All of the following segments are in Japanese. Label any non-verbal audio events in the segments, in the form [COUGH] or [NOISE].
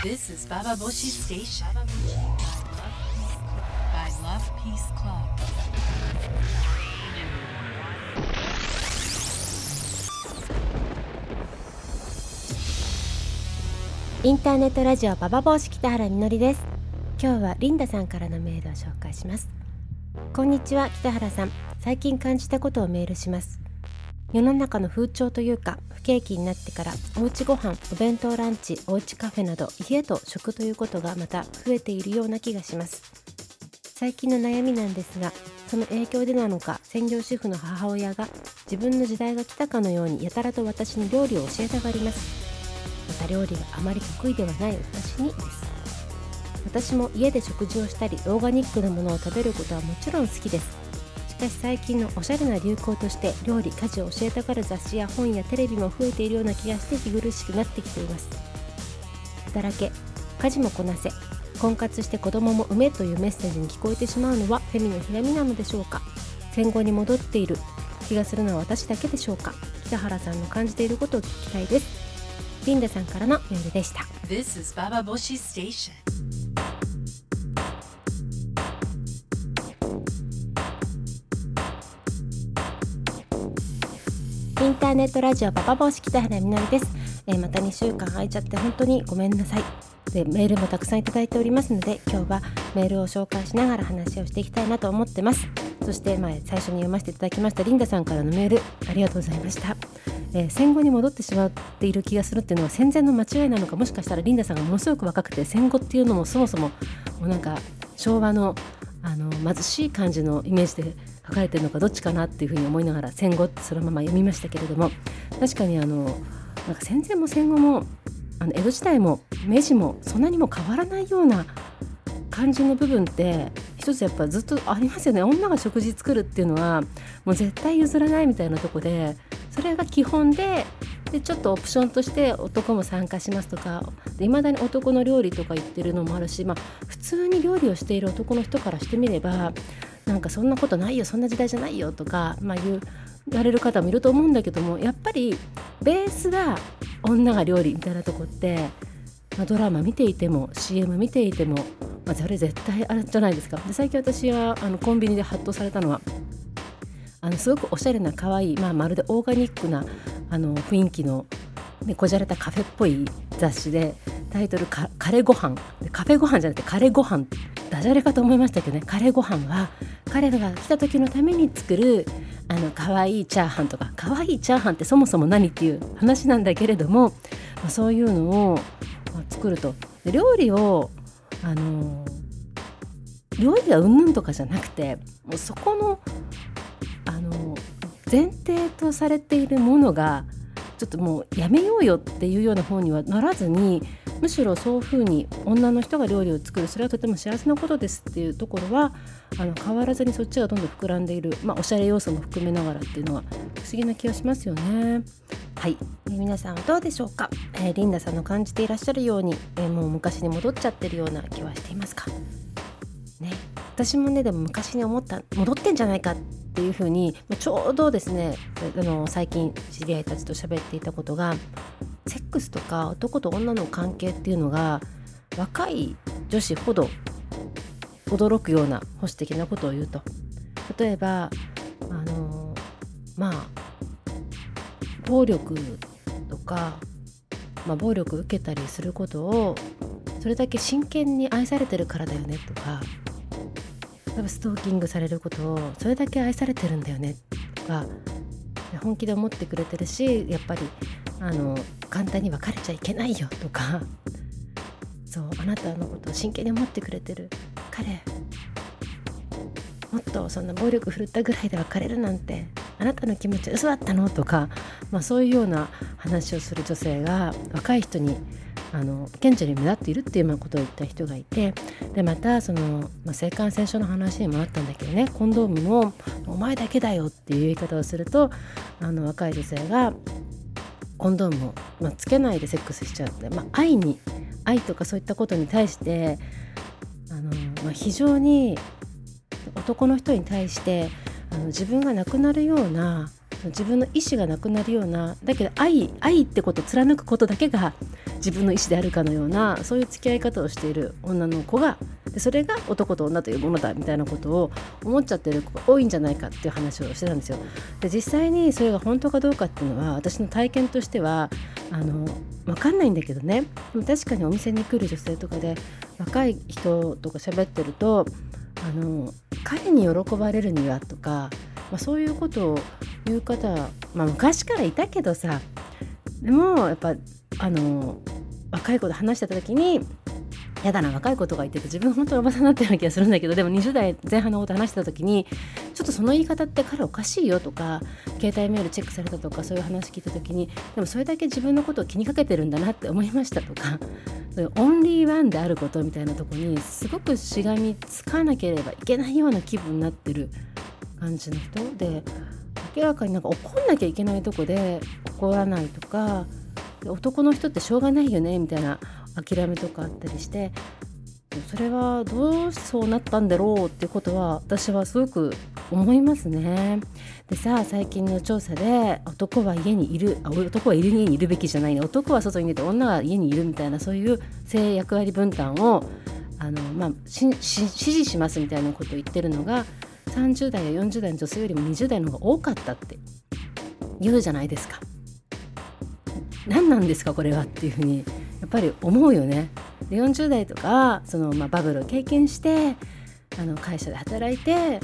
This is Baba Boshi Station. By Love Peace Club. インターネットラジオババ帽子北原みのりです。今日はリンダさんからのメールを紹介します。こんにちは北原さん。最近感じたことをメールします。世の中の風潮というか不景気になってからおうちご飯お弁当ランチおうちカフェなど家と食ということがまた増えているような気がします。最近の悩みなんですがその影響でなのか専業主婦の母親が自分の時代が来たかのようにやたらと私に料理を教えたがります。また料理があまり得意ではない私にです。私も家で食事をしたりオーガニックなものを食べることはもちろん好きです。しかし最近のおしゃれな流行として料理家事を教えたがる雑誌や本やテレビも増えているような気がして息苦しくなってきています。働け家事もこなせ婚活して子供も産めというメッセージに聞こえてしまうのはフェミのひらみなのでしょうか？戦後に戻っている気がするのは私だけでしょうか？北原さんの感じていることを聞きたいです。リンダさんからのメールでした。ーネットラジオパパ帽子北原みのりです、えーまた2週間空いちゃって本当にごめんなさい。でメールもたくさんいただいておりますので今日はメールを紹介しながら話をしていきたいなと思ってます。そしてまあ最初に読ませていただきましたリンダさんからのメールありがとうございました、えー戦後に戻ってしまっている気がするっていうのは戦前の間違いなのかもしかしたらリンダさんがものすごく若くて戦後っていうのもそもそももうなんか昭和のあの貧しい感じのイメージで書かれてるのかどっちかなっていうふうに思いながら戦後ってそのまま読みましたけれども確かにあのなんか戦前も戦後もあの江戸時代も明治もそんなにも変わらないような感じの部分って一つやっぱずっとありますよね。女が食事作るっていうのはもう絶対譲らないみたいなとこでそれが基本ででちょっとオプションとして男も参加しますとかいまだに男の料理とか言ってるのもあるし、まあ、普通に料理をしている男の人からしてみればなんかそんなことないよそんな時代じゃないよとか、まあ、言われる方もいると思うんだけどもやっぱりベースが女が料理みたいなとこって、まあ、ドラマ見ていても CM 見ていても、まあ、それ絶対あれじゃないですか。で最近私はあのコンビニでハッとされたのはあのすごくおしゃれな可愛いまあまるでオーガニックなあの雰囲気の、ね、こじゃれたカフェっぽい雑誌でタイトルカ「レーご飯。カフェご飯じゃなくてカレーご飯。ダジャレかと思いましたけどね。カレーご飯は彼らが来た時のために作るあの可愛いチャーハンとか可愛いチャーハンってそもそも何っていう話なんだけれども、まあ、そういうのを、作ると。料理をあの料理がうんぬんとかじゃなくてもうそこのあの前提とされているものがちょっともうやめようよっていうような方にはならずにむしろそういうふうに女の人が料理を作るそれはとても幸せなことですっていうところはあの変わらずにそっちがどんどん膨らんでいる、まあ、おしゃれ要素も含めながらっていうのは不思議な気がしますよね。はい、えー皆さんはどうでしょうか、えーリンダさんの感じていらっしゃるように、えーもう昔に戻っちゃってるような気はしていますか？ね、私もねでも昔に思った戻ってんじゃないかっていうふうにまあちょうどですねあの最近知り合いたちと喋っていたことがセックスとか男と女の関係っていうのが若い女子ほど驚くような保守的なことを言うと。例えばあのまあ暴力とか、まあ、暴力受けたりすることをそれだけ真剣に愛されてるからだよねとか例えばストーキングされることをそれだけ愛されてるんだよねとか本気で思ってくれてるしやっぱりあの簡単に別れちゃいけないよとか。そうあなたのことを真剣に思ってくれてる彼。もっとそんな暴力振るったぐらいで別れるなんて。あなたの気持ち嘘だったのとか、まあ、そういうような話をする女性が若い人にあの顕著に目立っているっていうようなことを言った人がいて。でまたその、まあ、性感染症の話にもあったんだけどね。コンドームも「お前だけだよ」っていう言い方をするとあの若い女性がコンドームを、まあ、つけないでセックスしちゃうので、まあ、愛に愛とかそういったことに対してあの、まあ、非常に男の人に対してあの自分が亡くなるような自分の意思がなくなるようなだけど愛愛ってことを貫くことだけが自分の意思であるかのようなそういう付き合い方をしている女の子がでそれが男と女というものだみたいなことを思っちゃってる子が多いんじゃないかっていう話をしてたんですよ。で実際にそれが本当かどうかっていうのは私の体験としてはあの分かんないんだけどね確かにお店に来る女性とかで若い人とか喋ってるとあの彼に喜ばれるにはとか、まあ、そういうことを言う方は、まあ、昔からいたけどさでもやっぱあの若い子と話してた時にやだな若い子とか言ってて自分本当におばさんになったような気がするんだけどでも20代前半のこと話してた時にちょっとその言い方って彼おかしいよとか携帯メールチェックされたとかそういう話聞いた時にでもそれだけ自分のことを気にかけてるんだなって思いましたとかオンリーワンであることみたいなとこにすごくしがみつかなければいけないような気分になってる感じの人で明らかになんか怒んなきゃいけないとこで怒らないとか男の人ってしょうがないよねみたいな諦めとかあったりしてそれはどうそうなったんだろうっていうことは私はすごく思いますね。でさあ最近の調査で男は家にいるあ男は家にいるべきじゃないね男は外に出て女は家にいるみたいなそういう性役割分担をあの、まあ、支持しますみたいなことを言ってるのが30代や40代の女性よりも20代の方が多かったって言うじゃないですか。何なんですかこれはっていうふうにやっぱり思うよね。で40代とかその、まあ、バブルを経験してあの会社で働いて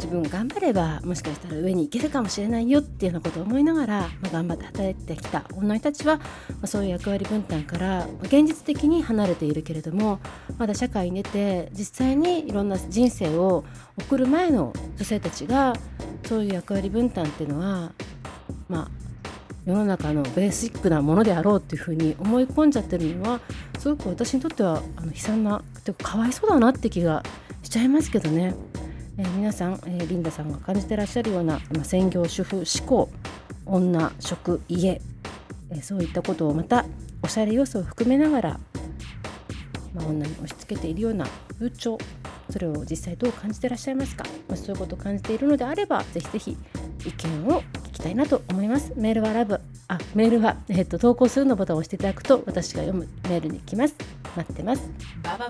自分頑張ればもしかしたら上に行けるかもしれないよっていうようなことを思いながら、まあ、頑張って働いてきた。女たちは、まあ、そういう役割分担から現実的に離れているけれどもまだ社会に出て実際にいろんな人生を送る前の女性たちがそういう役割分担っていうのはまあ世の中のベーシックなものであろうっていうふうに思い込んじゃってるのはすごく私にとってはあの悲惨なかわいそうだなって気がしちゃいますけどね、えー、皆さん、えー、リンダさんが感じてらっしゃるような、まあ、専業主婦思考女食家、えー、そういったことをまたおしゃれ要素を含めながら、まあ、女に押し付けているような風潮それを実際どう感じてらっしゃいますか？もしそういうことを感じているのであればぜひぜひ意見を聞きたいなと思います。メールはラブあメールは、えっと、投稿するのボタンを押していただくと私が読むメールに来ます。待ってます。ババ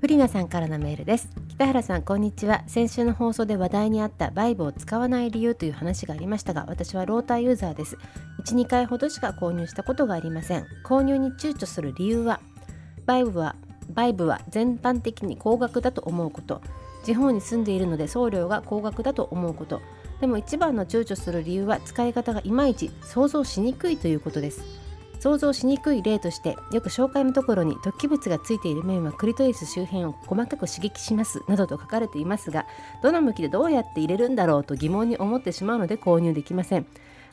フリナさんからのメールです。北原さんこんにちは。先週の放送で話題にあったバイブを使わない理由という話がありましたが私はローターユーザーです。12回ほどしか購入したことがありません。購入に躊躇する理由はバイブはバイブは全般的に高額だと思うこと。地方に住んでいるので送料が高額だと思うこと。でも一番の躊躇する理由は使い方がいまいち想像しにくいということです。想像しにくい例としてよく紹介のところに突起物がついている面はクリトリス周辺を細かく刺激しますなどと書かれていますがどの向きでどうやって入れるんだろうと疑問に思ってしまうので購入できません。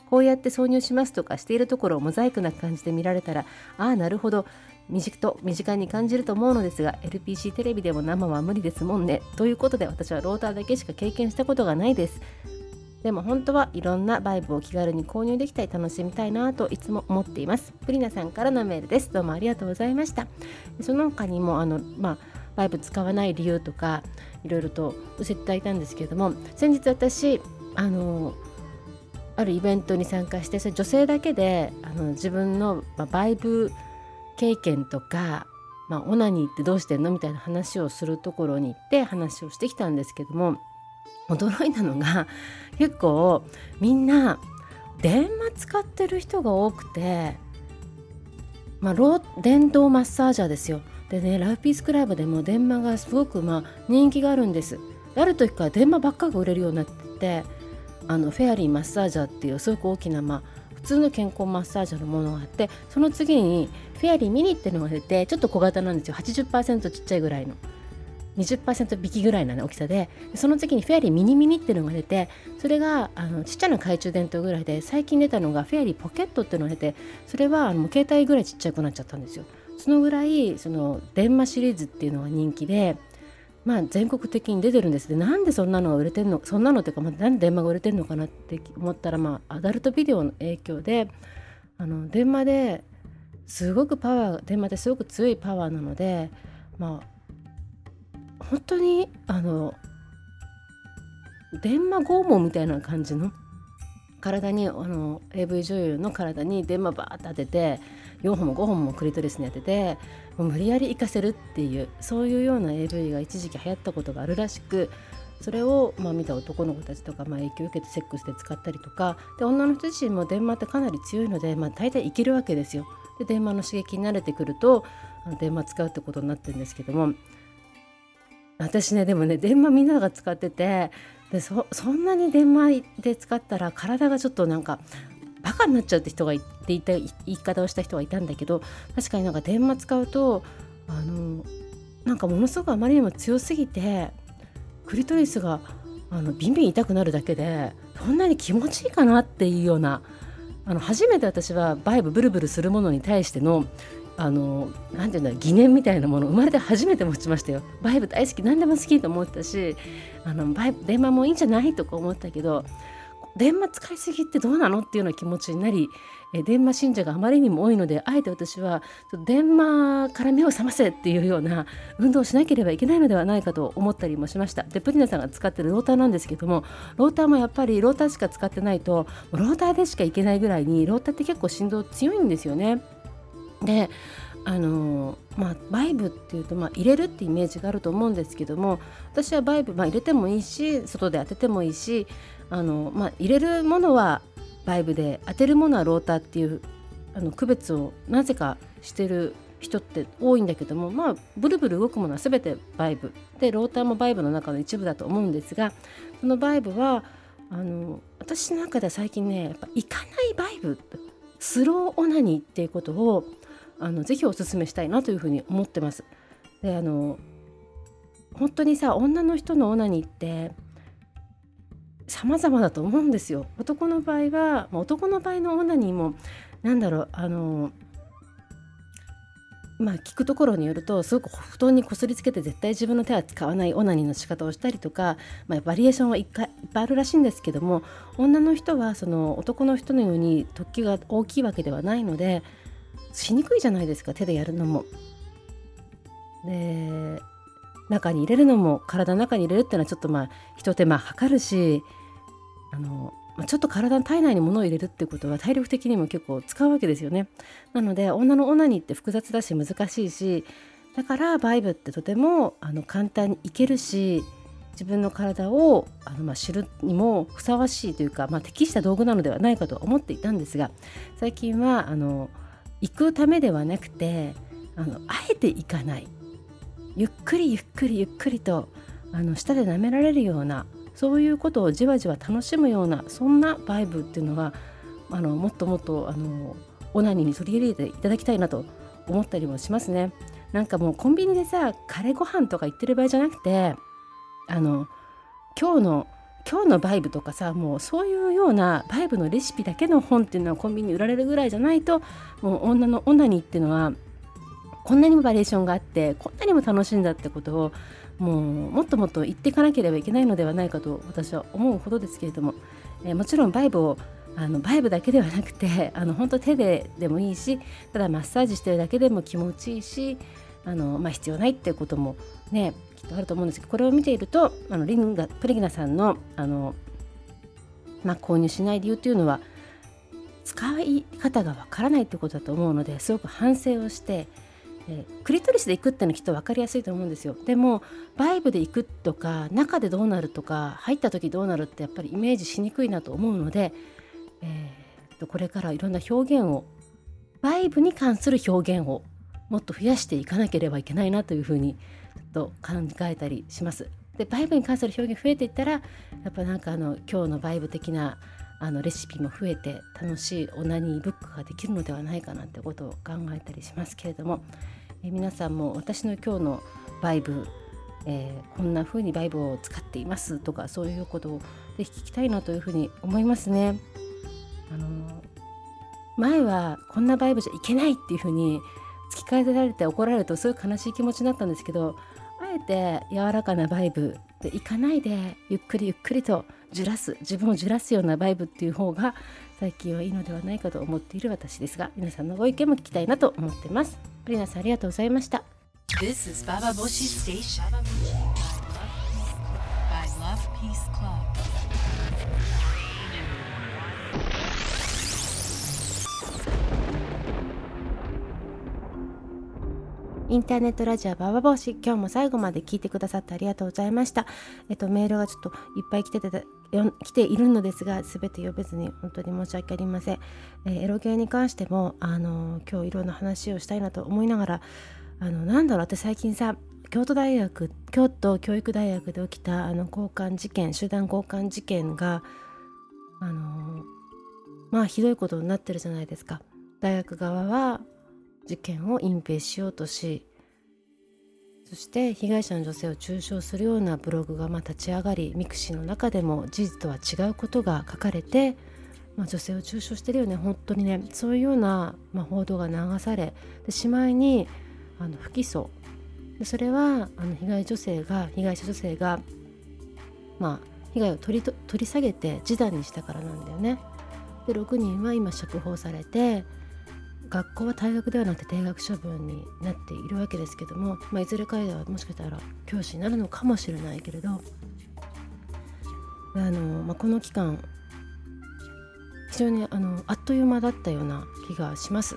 こうやって挿入しますとかしているところをモザイクな感じで見られたらああなるほど。短と身近に感じると思うのですが LPC テレビでも生は無理ですもんね。ということで私はローターだけしか経験したことがないです。でも本当はいろんなバイブを気軽に購入できたり楽しみたいなといつも思っています。プリナさんからのメールです。どうもありがとうございました。その他にもあのまあバイブ使わない理由とかいろいろと教えていただいたんですけれども先日私あのあるイベントに参加してそれ女性だけであの自分の、まあ、バイブ経験とか、まあ、オナニーってどうしてんの？みたいな話をするところに行って話をしてきたんですけども驚いたのが [LAUGHS] 結構みんな電話使ってる人が多くて、まあ、電動マッサージャーですよ。でねラブピースクラブでも電話がすごくまあ人気があるんです。ある時から電話ばっかが売れるようになっててあのフェアリーマッサージャーっていうすごく大きな、まあ、普通の健康マッサージャーのものがあってその次にフェアリーミニっていうのが出てちょっと小型なんですよ80%ちっちゃいぐらいの。20%引きぐらいな、大きさで。その次にフェアリーミニミニっていうのが出てそれがあのちっちゃな懐中電灯ぐらいで最近出たのがフェアリーポケットっていうのが出てそれはあの携帯ぐらいちっちゃくなっちゃったんですよ。そのぐらいその電話シリーズっていうのが人気でまあ、全国的に出てるんです。でなんでそんなのが売れてるのそんなのっていうか、まあ、なんで電話が売れてるのかなって思ったら、まあ、アダルトビデオの影響であの電話ですごくパワー電話ですごく強いパワーなので、まあ、本当にあの電話拷問みたいな感じの体にあの AV 女優の体に電話バーッて当てて4本も5本もクリトリスに当ててもう無理やり行かせるっていうそういうような AV が一時期流行ったことがあるらしくそれをまあ見た男の子たちとかまあ影響を受けてセックスで使ったりとかで女の人自身も電話ってかなり強いので、まあ、大体いけるわけですよ。で電話の刺激に慣れてくるとあの電話使うってことになってるんですけども私ねでもね電話みんなが使っててでそんなに電話で使ったら体がちょっとなんかバカになっちゃうって人がいていた言い方をした人がいたんだけど確かになんか電話使うとあのなんかものすごくあまりにも強すぎてクリトリスがあのビンビン痛くなるだけでそんなに気持ちいいかなっていうようなあの初めて私はバイブブルブルするものに対してのあのなんていうんだ疑念みたいなもの生まれて初めて持ちましたよ。バイブ大好き何でも好きと思ったしあのバイブ電話もいいんじゃないとか思ったけど電話使いすぎってどうなのっていうような気持ちになりえ電話信者があまりにも多いのであえて私は電話から目を覚ませっていうような運動をしなければいけないのではないかと思ったりもしました。でプリナさんが使ってるローターなんですけどもローターもやっぱりローターしか使ってないとローターでしかいけないぐらいにローターって結構振動強いんですよね。であのまあ、バイブっていうと、まあ、入れるってイメージがあると思うんですけども私はバイブ、まあ、入れてもいいし外で当ててもいいしあの、まあ、入れるものはバイブで当てるものはローターっていうあの区別をなぜかしてる人って多いんだけどもまあブルブル動くものは全てバイブでローターもバイブの中の一部だと思うんですがそのバイブはあの私の中では最近ねやっぱ行かないバイブスローオナニーっていうことをあのぜひお勧めしたいなというふうに思ってます。であの本当にさ女の人のオナニーって様々だと思うんですよ。男の場合は男の場合のオナニーもなんだろうあのまあ聞くところによるとすごく布団にこすりつけて絶対自分の手は使わないオナニーの仕方をしたりとか、まあ、バリエーションはいっぱいあるらしいんですけども女の人はその男の人のように突起が大きいわけではないのでしにくいじゃないですか手でやるのも。で中に入れるのも体の中に入れるっていうのはちょっとまあ一手間かかるしあのちょっと体の体内に物を入れるっていうことは体力的にも結構使うわけですよね。なので女のオナニーって複雑だし難しいしだからバイブってとてもあの簡単にいけるし自分の体をあの、まあ、知るにもふさわしいというか、まあ、適した道具なのではないかと思っていたんですが最近はあの行くためではなくてあのあえて行かないゆっくりゆっくりゆっくりとあの舌で舐められるようなそういうことをじわじわ楽しむようなそんなバイブっていうのがあのもっともっとあのオナニーに取り入れていただきたいなと思ったりもしますね。なんかもうコンビニでさカレーご飯とか言ってる場合じゃなくてあの今日の今日のバイブとかさもうそういうようなバイブのレシピだけの本っていうのはコンビニに売られるぐらいじゃないともう女のオナニーっていうのはこんなにもバリエーションがあってこんなにも楽しいんだってことをもうもっともっと言っていかなければいけないのではないかと私は思うほどですけれども、えー、もちろんバイブをあのバイブだけではなくて [LAUGHS] あの本当手ででもいいしただマッサージしてるだけでも気持ちいいしあの、まあ、必要ないってこともねきっとあると思うんですけどこれを見ているとあのリンガプレギナさんのあの、まあ、購入しない理由というのは使い方がわからないってことだと思うのですごく反省をしてえー、クリトリスで行くっていうのはきっと分かりやすいと思うんですよ。でもバイブで行くとか中でどうなるとか入った時どうなるってやっぱりイメージしにくいなと思うので、えー、とこれからいろんな表現をバイブに関する表現をもっと増やしていかなければいけないなというふうにと考えたりします。でバイブに関する表現増えていったらやっぱなんかあの今日のバイブ的なあのレシピも増えて楽しいオナニーブックができるのではないかなってことを考えたりしますけれども、え皆さんも私の今日のバイブ、えー、こんな風にバイブを使っていますとかそういうことをぜひ聞きたいなというふうに思いますね。あの前はこんなバイブじゃいけないっていうふうに突き返されて怒られるとすごい悲しい気持ちになったんですけどあえて柔らかなバイブでいかないでゆっくりゆっくりとじらす自分をじらすようなバイブっていう方が最近はいいのではないかと思っている私ですが皆さんのご意見も聞きたいなと思ってます。プリナさんありがとうございました。インターネットラジオババ帽子今日も最後まで聞いてくださってありがとうございました。えっとメールがちょっといっぱい来てて来ているのですが全て読めずに本当に申し訳ありません、えー、エロゲーに関してもあの今日いろんな話をしたいなと思いながらあのなんだろう私最近さ京都大学京都教育大学で起きたあの強姦事件集団強姦事件があのまあひどいことになってるじゃないですか。大学側は事件を隠蔽しようとしそして被害者の女性を中傷するようなブログがま立ち上がり mixi の中でも事実とは違うことが書かれて、まあ、女性を中傷してるよね本当にねそういうような、ま、報道が流されでしまいにあの不起訴でそれはあの被害女性が被害者女性が、まあ、被害を取り取り下げて示談にしたからなんだよね。で6人は今釈放されて学校は退学ではなくて定額処分になっているわけですけども、まあ、いずれ彼らはもしかしたら教師になるのかもしれないけれどあの、まあ、この期間非常にあのあっという間だったような気がします。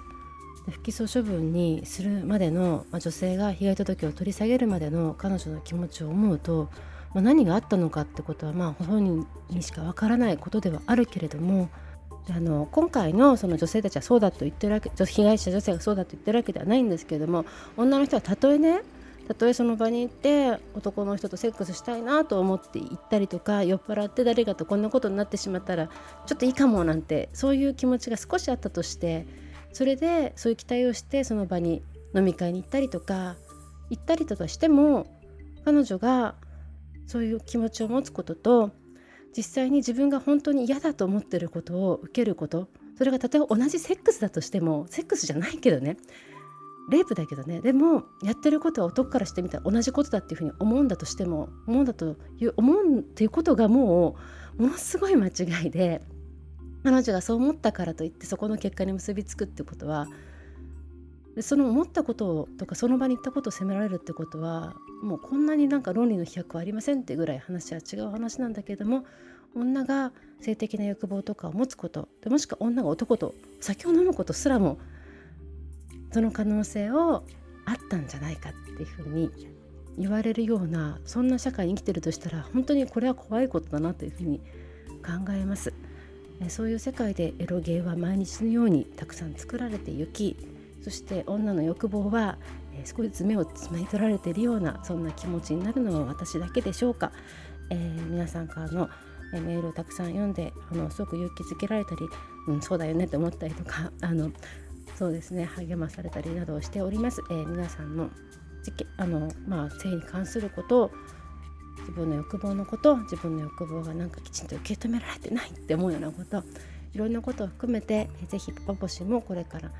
不起訴処分にするまでの、まあ、女性が被害届を取り下げるまでの彼女の気持ちを思うと、まあ、何があったのかってことは、まあ、本人にしかわからないことではあるけれどもあの今回のその女性たちはそうだと言ってるわけ被害者女性がそうだと言ってるわけではないんですけれども女の人はたとえねたとえその場に行って男の人とセックスしたいなと思って行ったりとか酔っ払って誰かとこんなことになってしまったらちょっといいかもなんてそういう気持ちが少しあったとしてそれでそういう期待をしてその場に飲み会に行ったりとか行ったりとかしても彼女がそういう気持ちを持つことと実際に自分が本当に嫌だと思ってることを受けることそれが例えば同じセックスだとしてもセックスじゃないけどねレイプだけどねでもやってることは男からしてみたら同じことだっていうふうに思うんだとしても思うんだという思うっていうことがもうものすごい間違いで彼女がそう思ったからといってそこの結果に結びつくってことはでその思ったこととかその場に行ったことを責められるってことはもうこんなになんか論理の飛躍はありませんってぐらい話は違う話なんだけれども女が性的な欲望とかを持つことでもしくは女が男と酒を飲むことすらもその可能性をあったんじゃないかっていうふうに言われるようなそんな社会に生きてるとしたら本当にこれは怖いことだなというふうに考えます。そういう世界でエロゲーは毎日のようにたくさん作られてゆきそして女の欲望は、少しずつ目をつまい取られているようなそんな気持ちになるのは私だけでしょうか、えー、皆さんからのメールをたくさん読んであのすごく勇気づけられたり、うん、そうだよねって思ったりとか [LAUGHS] あのそうですね励まされたりなどをしております。えー、皆さんのあの、まあ、性に関することを自分の欲望のこと自分の欲望がなんかきちんと受け止められてないって思うようなこといろんなことを含めてぜひパパ星もこれから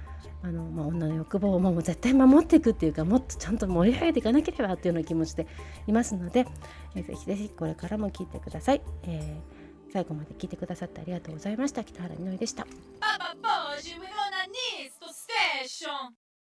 あの、まあ、女の欲望をもう絶対守っていくっていうかもっとちゃんと盛り上げていかなければっていうような気持ちでいますので、えぜひぜひこれからも聞いてください、えー、最後まで聞いてくださってありがとうございました。北原みのりでした。パパ